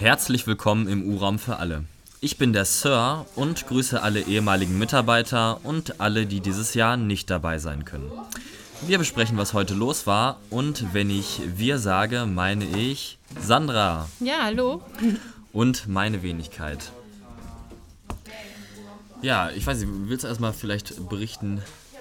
Herzlich willkommen im U-Raum für alle. Ich bin der Sir und grüße alle ehemaligen Mitarbeiter und alle, die dieses Jahr nicht dabei sein können. Wir besprechen, was heute los war und wenn ich wir sage, meine ich Sandra Ja, hallo. und meine Wenigkeit. Ja, ich weiß nicht, willst du erstmal vielleicht berichten,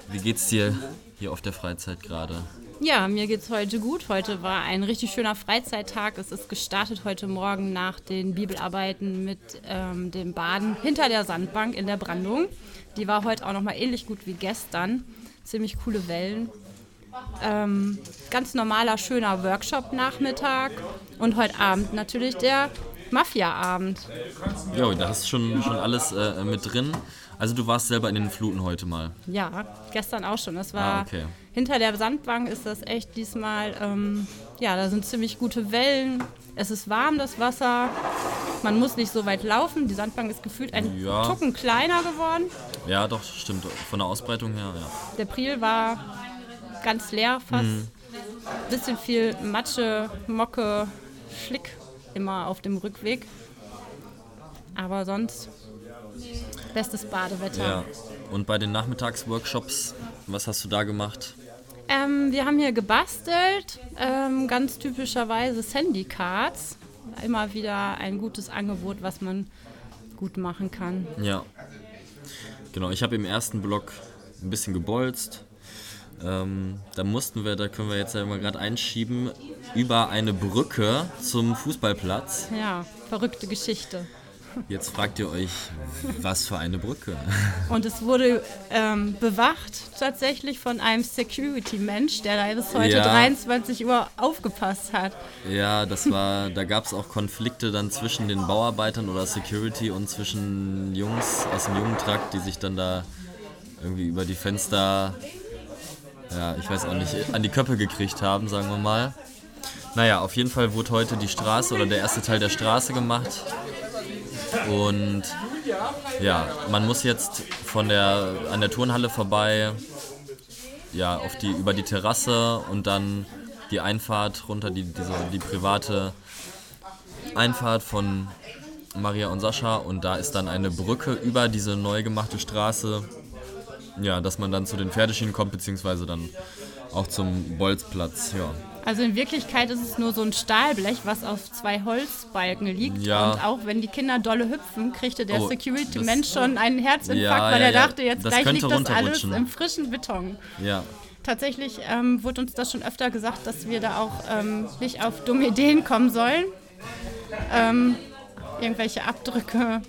wie geht's dir hier auf der Freizeit gerade? Ja, mir geht's heute gut. Heute war ein richtig schöner Freizeittag. Es ist gestartet heute Morgen nach den Bibelarbeiten mit ähm, dem Baden hinter der Sandbank in der Brandung. Die war heute auch noch mal ähnlich gut wie gestern. Ziemlich coole Wellen. Ähm, ganz normaler, schöner Workshop-Nachmittag. Und heute Abend natürlich der Mafia-Abend. Jo, da hast du schon, schon alles äh, mit drin. Also du warst selber in den Fluten heute mal. Ja, gestern auch schon. Das war Ah, okay. hinter der Sandbank ist das echt diesmal, ähm, ja, da sind ziemlich gute Wellen. Es ist warm, das Wasser. Man muss nicht so weit laufen. Die Sandbank ist gefühlt ein Ja. Tucken kleiner geworden. Ja, doch, stimmt. Von der Ausbreitung her, ja. Der Priel war ganz leer fast. Mhm. Bisschen viel Matsche, Mocke, Schlick immer auf dem Rückweg. Aber sonst bestes Badewetter. ja. Und bei den Nachmittagsworkshops, was hast du da gemacht? Ähm, wir haben hier gebastelt, ähm, ganz typischerweise Sandy-Cards. Immer wieder ein gutes Angebot, was man gut machen kann. Ja. Genau, ich habe im ersten Block ein bisschen gebolzt. Ähm, da mussten wir, da können wir jetzt ja mal gerade einschieben, über eine Brücke zum Fußballplatz. Ja, verrückte Geschichte. Jetzt fragt ihr euch, was für eine Brücke? Und es wurde ähm, bewacht tatsächlich von einem Security-Mensch, der da bis heute Ja. 23 Uhr aufgepasst hat. Ja, das war, da gab es auch Konflikte dann zwischen den Bauarbeitern oder Security und zwischen Jungs aus dem Jugendtrakt, die sich dann da irgendwie über die Fenster, ja, ich weiß auch nicht, an die Köppe gekriegt haben, sagen wir mal. Naja, auf jeden Fall wurde heute die Straße oder der erste Teil der Straße gemacht. Und ja, man muss jetzt von der, an der Turnhalle vorbei, ja, auf die, über die Terrasse und dann die Einfahrt runter, die, diese, die private Einfahrt von Maria und Sascha. Und da ist dann eine Brücke über diese neu gemachte Straße, ja, dass man dann zu den Pferdeschienen kommt, beziehungsweise dann auch zum Bolzplatz, ja. Also in Wirklichkeit ist es nur so ein Stahlblech, was auf zwei Holzbalken liegt. Ja. Und auch wenn die Kinder dolle hüpften, kriegte der Oh, Security-Mensch schon einen Herzinfarkt, Ja, weil ja, er dachte, jetzt Das gleich liegt das alles im frischen Beton. Ja, Tatsächlich ähm, wurde uns das schon öfter gesagt, dass wir da auch ähm, nicht auf dumme Ideen kommen sollen. Ähm, irgendwelche Abdrücke,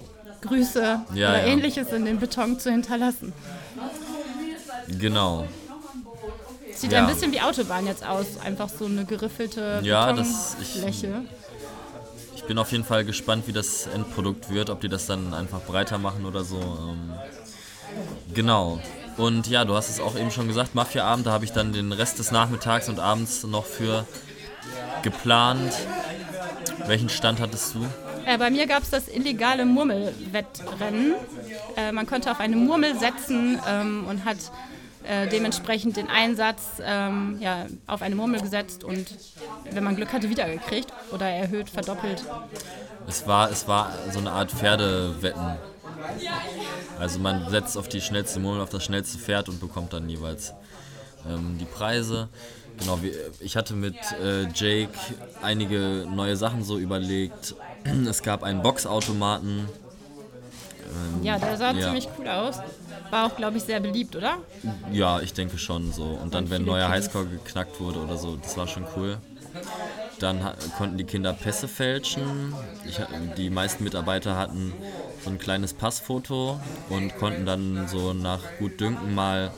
Grüße oder ähnliches in den Beton zu hinterlassen. Genau. Sieht Ja. ein bisschen wie Autobahn jetzt aus, einfach so eine geriffelte Ja, das- ich- Betonfläche. Ich bin auf jeden Fall gespannt, wie das Endprodukt wird, ob die das dann einfach breiter machen oder so. Ähm, genau. Und ja, du hast es auch eben schon gesagt, Mafia-Abend, da habe ich dann den Rest des Nachmittags und abends noch für geplant. Welchen Stand hattest du? Äh, bei mir gab es das illegale Murmelwettrennen. Äh, man konnte auf eine Murmel setzen ähm, und hat äh, dementsprechend den Einsatz ähm, ja, auf eine Murmel gesetzt und wenn man Glück hatte, wiedergekriegt oder erhöht, verdoppelt. Es war, es war so eine Art Pferdewetten. Also man setzt auf die schnellste Murmel, auf das schnellste Pferd und bekommt dann jeweils ähm, die Preise. Genau, ich hatte mit äh, Jake einige neue Sachen so überlegt. Es gab einen Boxautomaten. Ja, der sah Ja. ziemlich cool aus. War auch, glaube ich, sehr beliebt, oder? Ja, ich denke schon so. Und dann, Und wenn neuer. Highscore geknackt wurde oder so, das war schon cool. Dann konnten die Kinder Pässe fälschen. Ich, die meisten Mitarbeiter hatten so ein kleines Passfoto und konnten dann so nach gut Dünken mal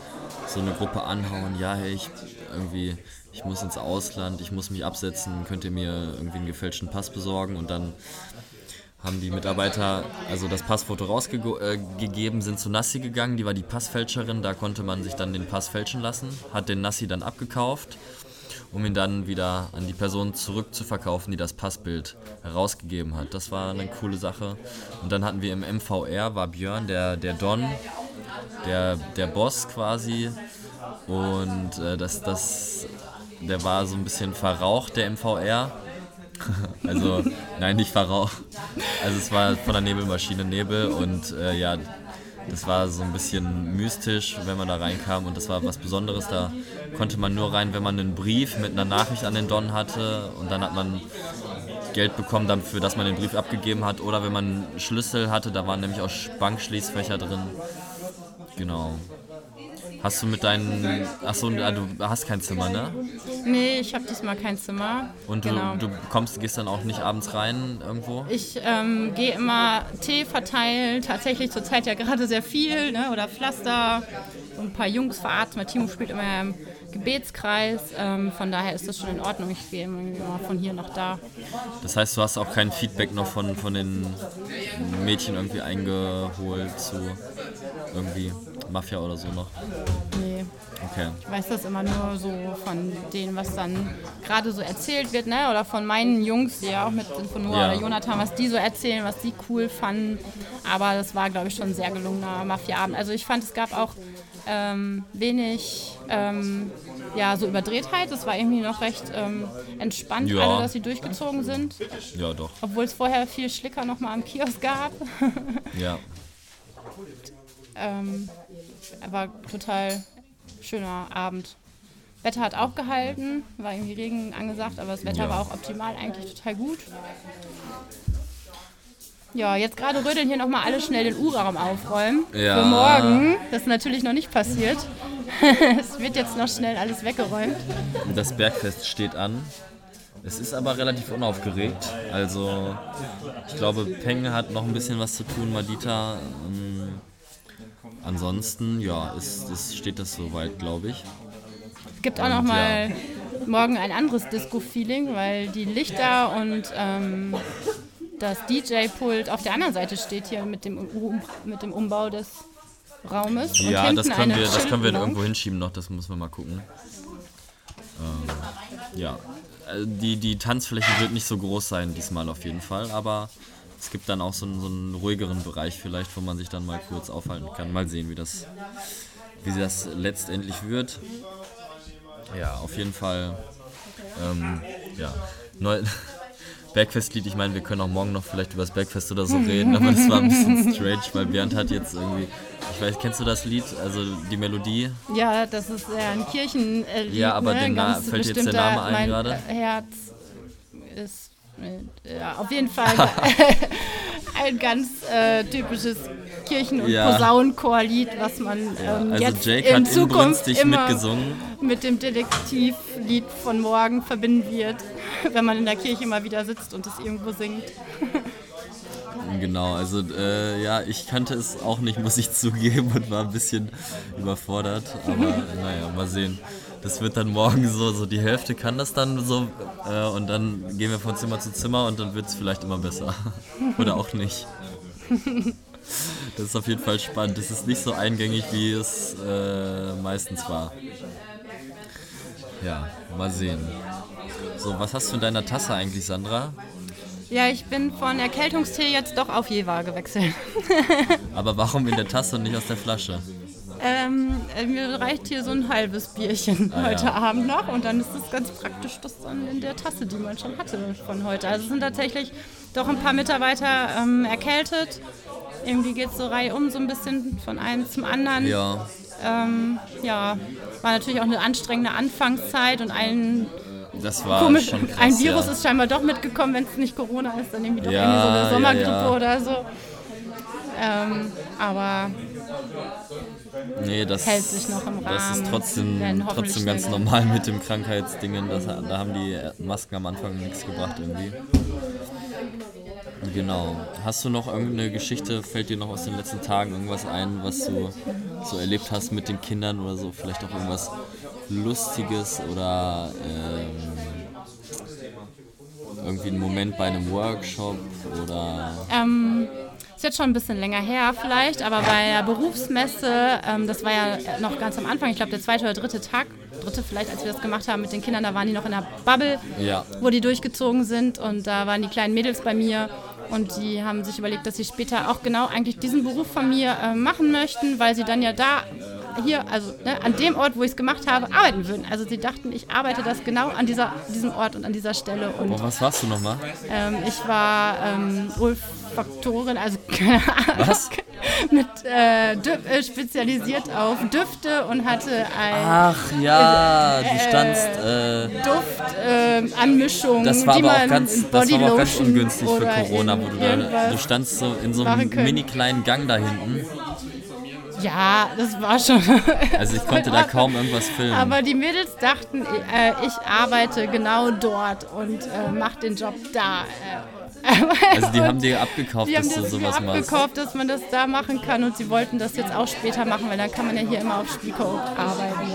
so eine Gruppe anhauen. Ja, hey, ich irgendwie, ich muss ins Ausland, ich muss mich absetzen, könnt ihr mir irgendwie einen gefälschten Pass besorgen? Und dann haben die Mitarbeiter also das Passfoto rausgegeben, sind zu Nassi gegangen, die war die Passfälscherin, da konnte man sich dann den Pass fälschen lassen, hat den Nassi dann abgekauft, um ihn dann wieder an die Person zurückzuverkaufen, die das Passbild herausgegeben hat. Das war eine coole Sache. Und dann hatten wir im MVR, war Björn, der, der Don, der, der Boss quasi. Und äh, das, das, der war so ein bisschen verraucht, der MVR. also, nein, nicht Pharao. Also es war von der Nebelmaschine Nebel und äh, ja, das war so ein bisschen mystisch, wenn man da reinkam und das war was Besonderes. Da konnte man nur rein, wenn man einen Brief mit einer Nachricht an den Don hatte und dann hat man Geld bekommen dafür, dass man den Brief abgegeben hat oder wenn man einen Schlüssel hatte, da waren nämlich auch Bankschließfächer drin. Genau. Hast du mit deinen. Achso, ah, du hast kein Zimmer, ne? Nee, ich habe diesmal kein Zimmer. Und du, genau. du kommst, gehst dann auch nicht abends rein irgendwo? Ich ähm, gehe immer Tee verteilen, tatsächlich zurzeit ja gerade sehr viel, ne? Oder Pflaster, ein paar Jungs verarzten. Mein Timo spielt immer im Gebetskreis. Ähm, von daher ist das schon in Ordnung. Ich gehe immer von hier nach da. Das heißt, du hast auch kein Feedback noch von, von den Mädchen irgendwie eingeholt zu irgendwie Mafia oder so noch? Nee. Okay. Ich weiß das immer nur so von denen, was dann gerade so erzählt wird, ne? Oder von meinen Jungs, die ja auch mit sind, von Noah ja. oder Jonathan, was die so erzählen, was die cool fanden. Aber das war, glaube ich, schon ein sehr gelungener Mafia-Abend. Also ich fand, es gab auch ähm, wenig ähm, ja, so Überdrehtheit. Es war irgendwie noch recht ähm, entspannt, ja. alle, dass sie durchgezogen sind. Ja, doch. Obwohl es vorher viel Schlicker nochmal am Kiosk gab. ja. Ähm, war total schöner Abend. Wetter hat auch gehalten, war irgendwie Regen angesagt, aber das Wetter ja. war auch optimal, eigentlich total gut. Ja, jetzt gerade rödeln hier nochmal alle schnell den U-Raum aufräumen. Ja. Für morgen. Das ist natürlich noch nicht passiert. es wird jetzt noch schnell alles weggeräumt. Das Bergfest steht an. Es ist aber relativ unaufgeregt. Also, ich glaube, Peng hat noch ein bisschen was zu tun, Madita. Ähm, ansonsten, ja, ist, ist, steht das soweit, glaube ich. Es gibt auch noch mal ja. morgen ein anderes Disco-Feeling, weil die Lichter und ähm, das DJ-Pult auf der anderen Seite steht hier mit dem, mit dem Umbau des Raumes. Ja, das können, wir, das können wir irgendwo hinschieben noch, das müssen wir mal gucken. Ähm, ja, äh, die, die Tanzfläche wird nicht so groß sein diesmal auf jeden Fall, aber es gibt dann auch so einen, so einen ruhigeren Bereich vielleicht, wo man sich dann mal kurz aufhalten kann. Mal sehen, wie das, wie das letztendlich wird. Ja, auf jeden Fall. Ähm, ja, neu, Bergfestlied, ich meine, wir können auch morgen noch vielleicht über das Bergfest oder so reden, aber das war ein bisschen strange, weil Bernd hat jetzt irgendwie, ich weiß, kennst du das Lied, also die Melodie? Ja, das ist äh, ein Kirchenlied. Ja, aber ne? Fällt jetzt der Name ein gerade? Herz ist ja, auf jeden Fall ein ganz äh, typisches Kirchen- und ja. Posaunenchorlied, was man ähm, also jetzt Jake in Zukunft immer mitgesungen. mit dem Detektivlied von morgen verbinden wird, wenn man in der Kirche mal wieder sitzt und es irgendwo singt. Genau, also äh, ja, ich kannte es auch nicht, muss ich zugeben, und war ein bisschen überfordert. Aber naja, mal sehen das wird dann morgen so, so die Hälfte kann das dann so äh, und dann gehen wir von Zimmer zu Zimmer und dann wird es vielleicht immer besser. Oder auch nicht. Das ist auf jeden Fall spannend. Das ist nicht so eingängig, wie es äh, meistens war. Ja, mal sehen. So, was hast du in deiner Tasse eigentlich, Sandra? Ja, ich bin von Erkältungstee jetzt doch auf Jever gewechselt. Aber warum in der Tasse und nicht aus der Flasche? Ähm, äh, mir reicht hier so ein halbes Bierchen ah, heute ja. Abend noch und dann ist es ganz praktisch, das dann in der Tasse, die man schon hatte von heute. Also es sind tatsächlich doch ein paar Mitarbeiter ähm, erkältet. Irgendwie geht es so reihum so ein bisschen von einem zum anderen. Ja. Ähm, ja, war natürlich auch eine anstrengende Anfangszeit und ein das war komisch, krass, ein Virus ja. ist scheinbar doch mitgekommen, wenn es nicht Corona ist, dann irgendwie doch ja, irgendwie so eine Sommergrippe ja, oder so. Ähm, aber nee, das, hält sich noch im Rahmen. Das ist trotzdem, trotzdem ganz normal mit dem Krankheitsdingen. Das, da haben die Masken am Anfang nichts gebracht irgendwie. Genau. Hast du noch irgendeine Geschichte, fällt dir noch aus den letzten Tagen irgendwas ein, was du so erlebt hast mit den Kindern oder so? Vielleicht auch irgendwas Lustiges oder ähm, irgendwie ein Moment bei einem Workshop oder. Ähm, ist jetzt schon ein bisschen länger her vielleicht, aber bei der Berufsmesse, ähm, das war ja noch ganz am Anfang, ich glaube der zweite oder dritte Tag, dritte vielleicht, als wir das gemacht haben mit den Kindern, da waren die noch in der Bubble, ja. wo die durchgezogen sind und da waren die kleinen Mädels bei mir und die haben sich überlegt, dass sie später auch genau eigentlich diesen Beruf von mir äh, machen möchten, weil sie dann ja da hier, also ne, an dem Ort, wo ich es gemacht habe, arbeiten würden. Also sie dachten, ich arbeite das genau an dieser, diesem Ort und an dieser Stelle. Und Boah, was warst du nochmal? ähm, ich war ähm, Olfaktorin, also keine Ahnung. Was? Mit äh, äh, spezialisiert auf Düfte und hatte ein Ach ja, du standst. Äh, Duft, äh, Anmischung, das war aber auch ganz, das war aber auch ganz ungünstig für Corona, wo du da. Du standst so in so einem mini kleinen Gang da hinten. Ja, das war schon. Also ich konnte da kaum irgendwas filmen. Aber die Mädels dachten, äh, ich arbeite genau dort und äh, mache den Job da. Äh, Also die haben dir abgekauft, die haben dass du das sowas machst. abgekauft, dass man das da machen kann und sie wollten das jetzt auch später machen, weil dann kann man ja hier immer auf Spielcode arbeiten.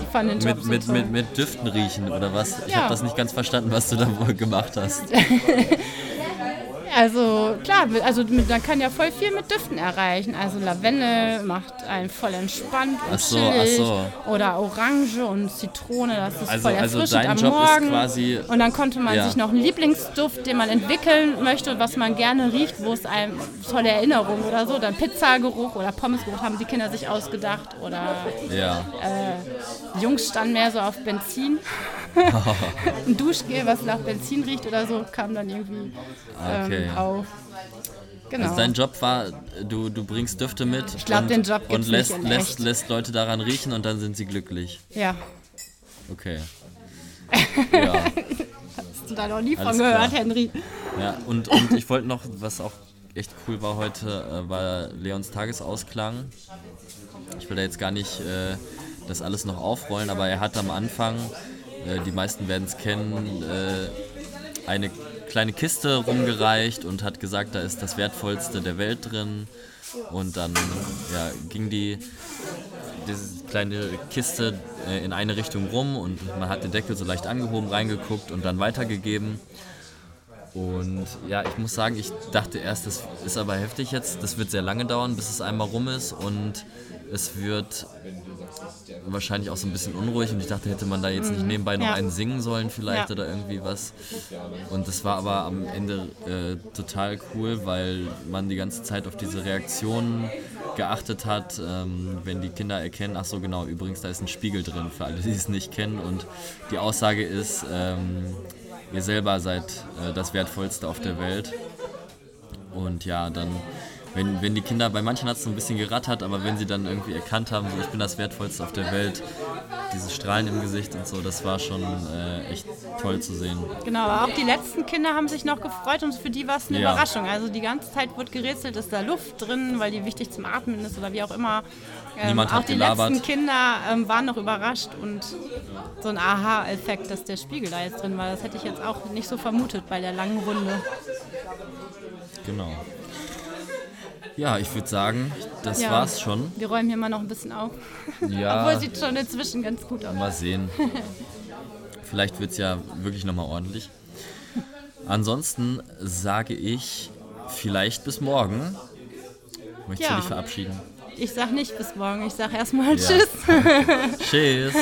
Ich fand den Job Mit, so mit, toll. mit, mit Düften riechen oder was? Ich Ja. habe das nicht ganz verstanden, was du da wohl gemacht hast. Also klar, also man kann ja voll viel mit Düften erreichen. Also Lavendel macht einen voll entspannt und Ach so, chillig. ach so. Oder Orange und Zitrone, das ist Also- voll also erfrischend dein am Morgen. und dann konnte man Ja. sich noch einen Lieblingsduft, den man entwickeln möchte, was man gerne riecht, wo es einem tolle Erinnerung oder so. Dann Pizzageruch oder Pommesgeruch haben die Kinder sich ausgedacht. Oder Ja. die Jungs standen mehr so auf Benzin. Ein Duschgel, was nach Benzin riecht oder so, kam dann irgendwie ähm, Okay. auf. Genau. Also dein Job war, du, du bringst Düfte mit Ich glaub, und, den Job und lässt, lässt, lässt Leute daran riechen und dann sind sie glücklich. ja. Okay. Ja, Hast du da noch nie Alles von gehört, klar. Henry? ja. Und, und ich wollte noch, was auch echt cool war heute, äh, war Leons Tagesausklang. Ich will da jetzt gar nicht äh, das alles noch aufrollen, aber er hat am Anfang, äh, die meisten werden es kennen, äh, eine kleine Kiste rumgereicht und hat gesagt, da ist das Wertvollste der Welt drin. Und dann ja, ging die diese kleine Kiste äh, in eine Richtung rum und man hat den Deckel so leicht angehoben, reingeguckt und dann weitergegeben. Und ja, ich muss sagen, ich dachte erst, das ist aber heftig jetzt. Das wird sehr lange dauern, bis es einmal rum ist und es wird wahrscheinlich auch so ein bisschen unruhig und ich dachte, hätte man da jetzt nicht nebenbei noch Ja. einen singen sollen vielleicht Ja. oder irgendwie was. Und das war aber am Ende äh, total cool, weil man die ganze Zeit auf diese Reaktionen geachtet hat, ähm, wenn die Kinder erkennen, ach so genau, übrigens da ist ein Spiegel drin für alle, die es nicht kennen und die Aussage ist, ähm, ihr selber seid äh, das Wertvollste auf der Welt. Und ja, dann, wenn, wenn die Kinder, bei manchen hat es so ein bisschen gerattert, aber wenn sie dann irgendwie erkannt haben, so ich bin das Wertvollste auf der Welt, diese Strahlen im Gesicht und so, das war schon äh, echt toll zu sehen. Genau, aber auch die letzten Kinder haben sich noch gefreut und für die war es eine Ja. Überraschung. Also die ganze Zeit wird gerätselt, ist da Luft drin, weil die wichtig zum Atmen ist oder wie auch immer. Ähm, Niemand auch die gelabert. letzten Kinder ähm, waren noch überrascht und so ein Aha-Effekt, dass der Spiegel da jetzt drin war, das hätte ich jetzt auch nicht so vermutet bei der langen Runde. Genau. Ja, ich würde sagen, das Ja. war's schon. Wir räumen hier mal noch ein bisschen auf. Ja, Obwohl sieht schon inzwischen ganz gut aus. mal sehen. Vielleicht wird's ja wirklich nochmal ordentlich. Ansonsten sage ich vielleicht bis morgen. Möchtest Ja. du dich verabschieden? Ich sag nicht bis morgen, ich sag erstmal Ja. Tschüss. Tschüss.